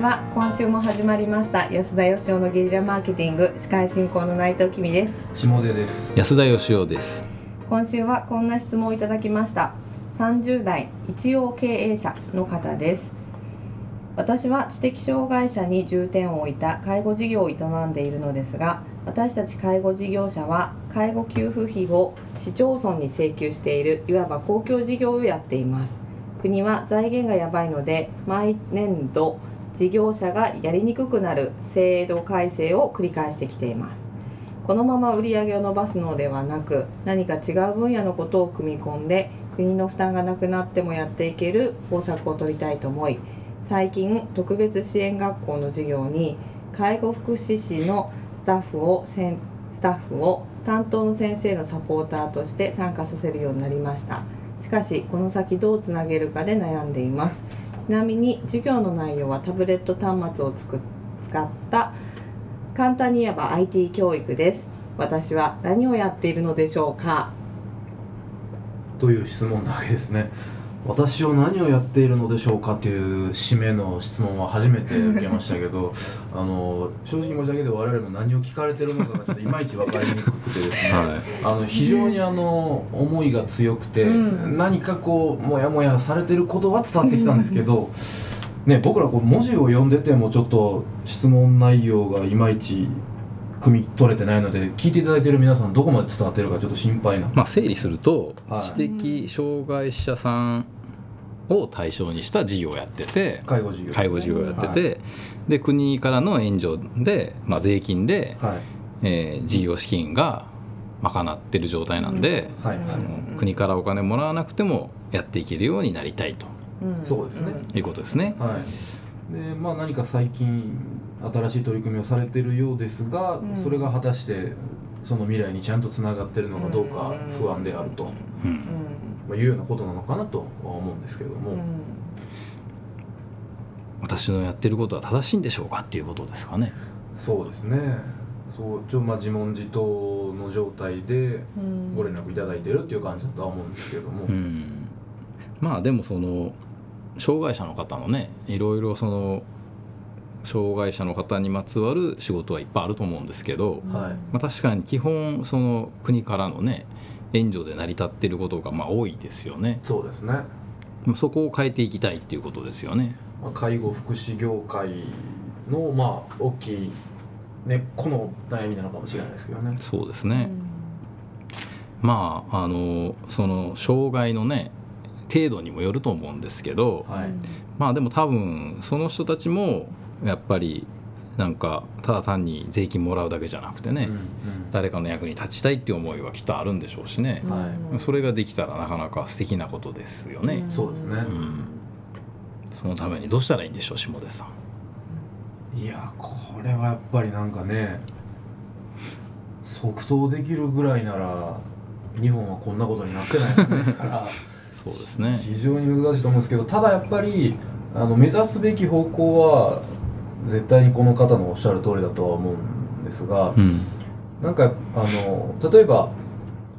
ちは今週も始まりました。安田義雄のゲリラマーケティング。司会進行の内藤君です。下出です。安田義雄です。今週はこんな質問をいただきました。30代一応経営者の方です。私は知的障害者に重点を置いた介護事業を営んでいるのですが私たち介護事業者は介護給付費を市町村に請求しているいわば公共事業をやっています。国は財源がやばいので毎年度事業者がやりにくくなる制度改正を繰り返してきています。このまま売り上げを伸ばすのではなく何か違う分野のことを組み込んで国の負担がなくなってもやっていける方策を取りたいと思い最近特別支援学校の授業に介護福祉士のスタッフをスタッフを担当の先生のサポーターとして参加させるようになりました。しかしこの先どうつなげるかで悩んでいます。ちなみに授業の内容はタブレット端末をつく使った簡単に言えば IT 教育です。私は何をやっているのでしょうか？という質問なわけですね。私を何をやっているのでしょうかという締めの質問は初めて受けましたけど あの正直申し訳ないけど我々も何を聞かれてるのかがちょっといまいち分かりにくくてですね、はい。あの非常にあの思いが強くて、うん。何かこうモヤモヤされてることは伝わってきたんですけど、ね、僕らこう文字を読んでてもちょっと質問内容がいまいち汲み取れてないので聞いていただいてる皆さんどこまで伝わってるかちょっと心配な。まあ整理すると、はい。知的障害者さんを対象にした事業をやってて介護事業ね。介護事業をやってて、で国からの援助で、まあ、税金で、はい。えー事業資金が賄ってる状態なんで、はいはい。その国からお金もらわなくてもやっていけるようになりたいと。うん。そうですね。いうことですね。はい、でまあ何か最近新しい取り組みをされてるようですが、うん。それが果たしてその未来にちゃんとつながってるのかどうか不安であると、うんうん。まあ、いうようなことなのかなとは思うんですけれども、うん。私のやってることは正しいんでしょうかっていうことですかね。そうですね。そうちょまあ自問自答の状態でうん。ご連絡いただいてるっていう感じだとは思うんですけれども、うん、まあでもその障害者の方のねいろいろその障害者の方にまつわる仕事はいっぱいあると思うんですけど、はい。まあ、確かに基本その国からのね援助で成り立っていることがまあ多いですよね。そうですね、そこを変えていきたいっていうことですよね。まあ、介護福祉業界のまあ大きい根っこの悩みなのかもしれないですけどね。そうですね、まああのその障害のね程度にもよると思うんですけど、はい、まあでも多分その人たちもやっぱりなんかただ単に税金もらうだけじゃなくてね、うんうん。誰かの役に立ちたいっていう思いはきっとあるんでしょうしね、はい。それができたらなかなか素敵なことですよね、そうですね。うん。そのためにどうしたらいいんでしょう下出さん。いやこれはやっぱりなんかね即答できるぐらいなら日本はこんなことになってないわけですからそうですね。非常に難しいと思うんですけどただやっぱりあの目指すべき方向は絶対にこの方のおっしゃる通りだとは思うんですがうん。なんかあの例えば、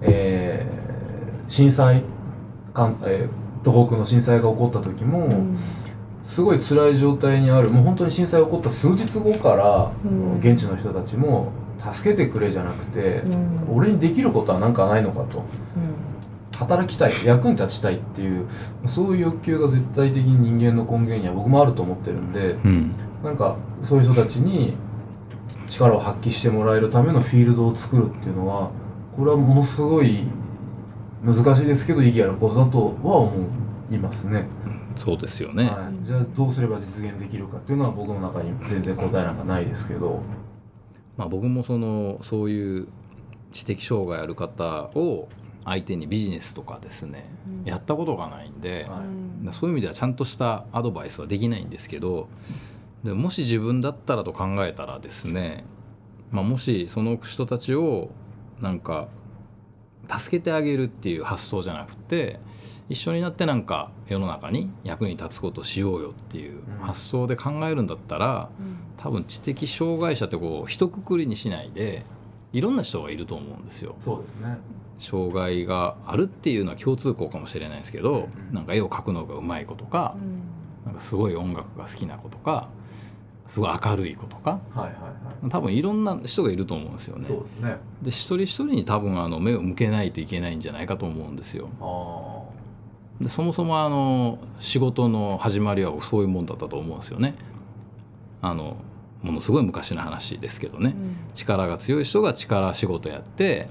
えー震災かん、えー東北の震災が起こった時も、うん。すごい辛い状態にあるもう本当に震災起こった数日後から、うん。現地の人たちも助けてくれじゃなくて、うん。俺にできることは何かないのかと。うん働きたい役に立ちたいっていうそういう欲求が絶対的に人間の根源には僕もあると思ってるんでうん。なんかそういう人たちに力を発揮してもらえるためのフィールドを作るっていうのはこれはものすごい難しいですけど意義あることだとは思いますね。そうですよね、はい、じゃあどうすれば実現できるかっていうのは僕の中に全然答えなんかないですけど、まあ、僕もそのそういう知的障害ある方を相手にビジネスとかですね、うんやったことがないんで、はいそういう意味ではちゃんとしたアドバイスはできないんですけどでもし自分だったらと考えたらですね、まあ、もしその人たちをなんか助けてあげるっていう発想じゃなくて一緒になってなんか世の中に役に立つことをしようよっていううん発想で考えるんだったら多分知的障害者ってこう一括りにしないでいろんな人がいると思うんですよ。そうですね。障害があるっていうのは共通項かもしれないですけど、うん。なんか絵を描くのがうまい子とか、なんかすごい音楽が好きな子とかすごい明るい子とかはいはいはい。多分いろんな人がいると思うんですよね。そうですね。で一人一人に多分あの目を向けないといけないんじゃないかと思うんですよ。あでそもそもあの仕事の始まりはそういうもんだったと思うんですよね。あのものすごい昔の話ですけどね、力が強い人が力仕事やって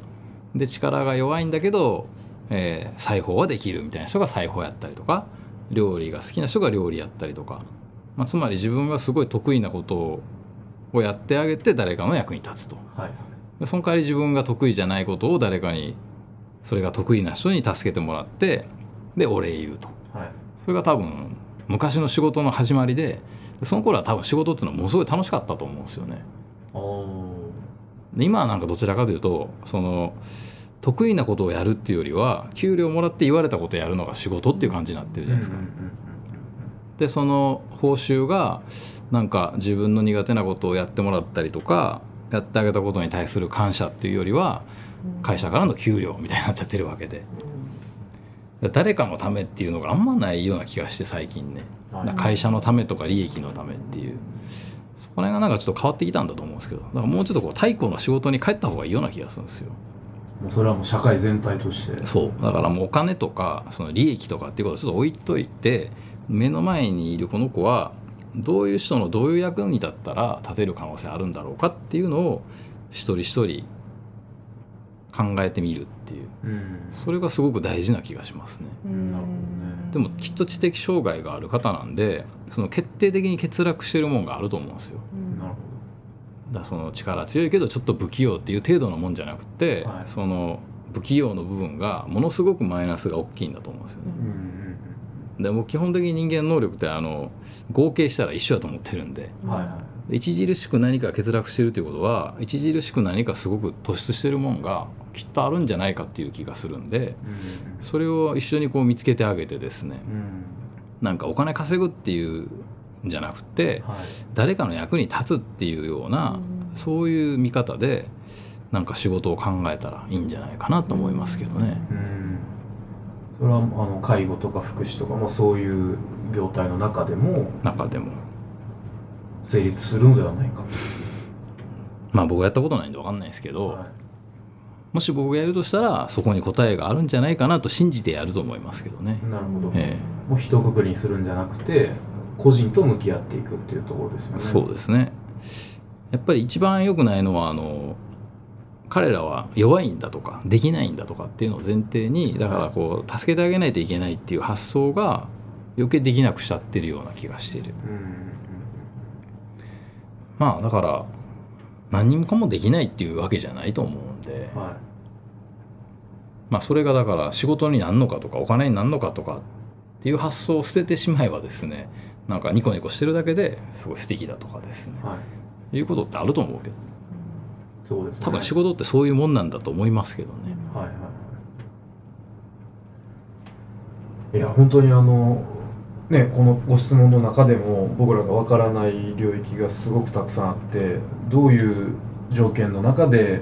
で力が弱いんだけど、えー裁縫はできるみたいな人が裁縫やったりとか料理が好きな人が料理やったりとか、まあ、つまり自分がすごい得意なことをやってあげて誰かの役に立つと。あはい。でその代わり自分が得意じゃないことを誰かにそれが得意な人に助けてもらってでお礼言うと。はい。それが多分昔の仕事の始まりででその頃は多分仕事っていうのはものすごい楽しかったと思うんですよね。今はなんかどちらかというとその得意なことをやるっていうよりは給料もらって言われたことをやるのが仕事っていう感じになってるじゃないですか。でその報酬がなんか自分の苦手なことをやってもらったりとかやってあげたことに対する感謝っていうよりは会社からの給料みたいになっちゃってるわけで。で誰かのためっていうのがあんまないような気がして最近ね。会社のためとか利益のためっていう。そこら辺がなんかちょっと変わってきたんだと思うんですけどだからもうちょっとこう太古の仕事に帰った方がいいような気がするんですよ。もうそれはもう社会全体として。そう。だからもうお金とかその利益とかっていうことをちょっと置いといて目の前にいるこの子はどういう人のどういう役に立ったら立てる可能性あるんだろうかっていうのを一人一人考えてみるっていう。うん。それがすごく大事な気がしますね。なるほどね。でもきっと知的障害がある方なんでその決定的に欠落してるもんがあると思うんですよ。なるほだからその力強いけどちょっと不器用っていう程度のもんじゃなくて、はい。その不器用の部分がものすごくマイナスが大きいんだと思うんですよね。どうんうんでもう基本的に人間能力ってあの合計したら一緒だと思ってるんで。うんはいはい著しく何か欠落してるということは著しく何かすごく突出してるもんがきっとあるんじゃないかっていう気がするんでうん。それを一緒にこう見つけてあげてですねうん。うんなんかお金稼ぐっていうんじゃなくてはい。誰かの役に立つっていうようなそういう見方でなんか仕事を考えたらいいんじゃないかなと思いますけどね。うん。それはあの介護とか福祉とかもそういう業態の中でも中でも成立するのではないか。まあ僕はやったことないんで分かんないですけど、とはい。もし僕がやるとしたらそこに答えがあるんじゃないかなと信じてやると思いますけどね。なるほど、えもう一括りにするんじゃなくて個人と向き合っていくっていうところですよえね。そうですね。やっぱり一番良くないのはあの彼らは弱いんだとかできないんだとかっていうのを前提にだからこう助けてあげないといけないっていう発想が余計できなくしちゃってるような気がしている。うんうんまあだから何にもかもできないっていうわけじゃないと思うんで。うんはい。まあそれがだから仕事になるのかとかお金になるのかとかっていう発想を捨ててしまえばですねなんかニコニコしてるだけですごい素敵だとかですね。はい。いうことってあると思うけど。そうですね。多分仕事ってそういうもんなんだと思いますけどね。はいはいはい。いや本当にあのねこのご質問の中でも僕らがわからない領域がすごくたくさんあってどういう条件の中で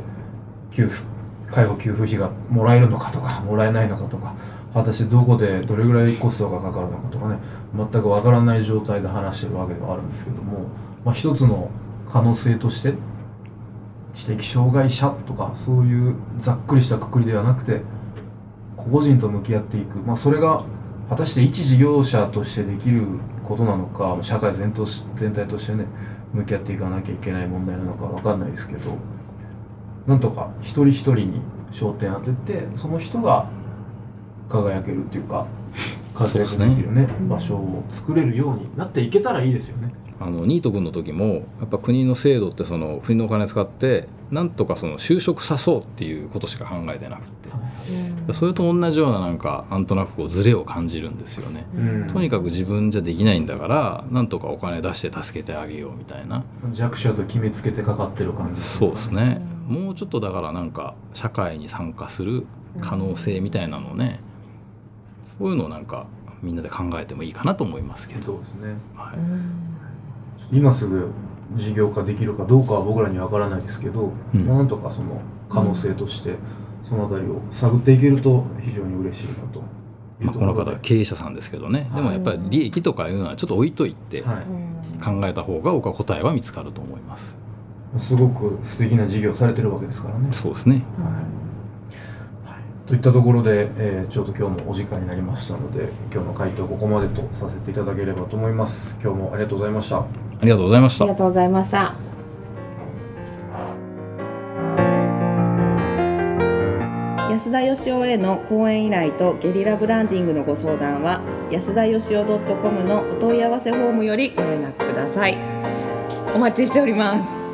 給付介護給付費がもらえるのかとかもらえないのかとか果たしてどこでどれぐらいコストがかかるのかとかね全くわからない状態で話してるわけではあるんですけども、まあ、一つの可能性として知的障害者とかそういうざっくりしたくくりではなくて個人と向き合っていく、まあ、それが果たして一事業者としてできることなのか社会全体全体としてね向き合っていかなきゃいけない問題なのかわかんないですけどなんとか一人一人に焦点当ててその人が輝けるっていうか活躍できるね場所を作れるようになっていけたらいいですよね。あのニート君の時もやっぱ国の制度ってその国のお金使ってなんとかその就職さそうっていうことしか考えてなくて。それと同じようななんかなんとなくこうズレを感じるんですよね。うん。とにかく自分じゃできないんだからなんとかお金出して助けてあげようみたいな。弱者と決めつけてかかってる感じそうですね。もうちょっとだからなんか社会に参加する可能性みたいなのをね。そういうのをなんかみんなで考えてもいいかなと思いますけど、そうですね。はい、今すぐ事業化できるかどうかは僕らには分からないですけど、うん。まあなんとかその可能性としてそのあたりを探っていけると非常に嬉しいなとまあ、この方は経営者さんですけどね。でもやっぱり利益とかいうのはちょっと置いといてはい。考えた方が僕は答えは見つかると思います。すごく素敵な事業されてるわけですからね。そうですね。はい。といったところで、えーちょうど今日もお時間になりましたので今日の回答ここまでとさせていただければと思います。今日もありがとうございましたありがとうございましたありがとうございました。安田義雄への講演依頼とゲリラブランディングのご相談は安田義雄 .com のお問い合わせフォームよりご連絡ください。お待ちしております。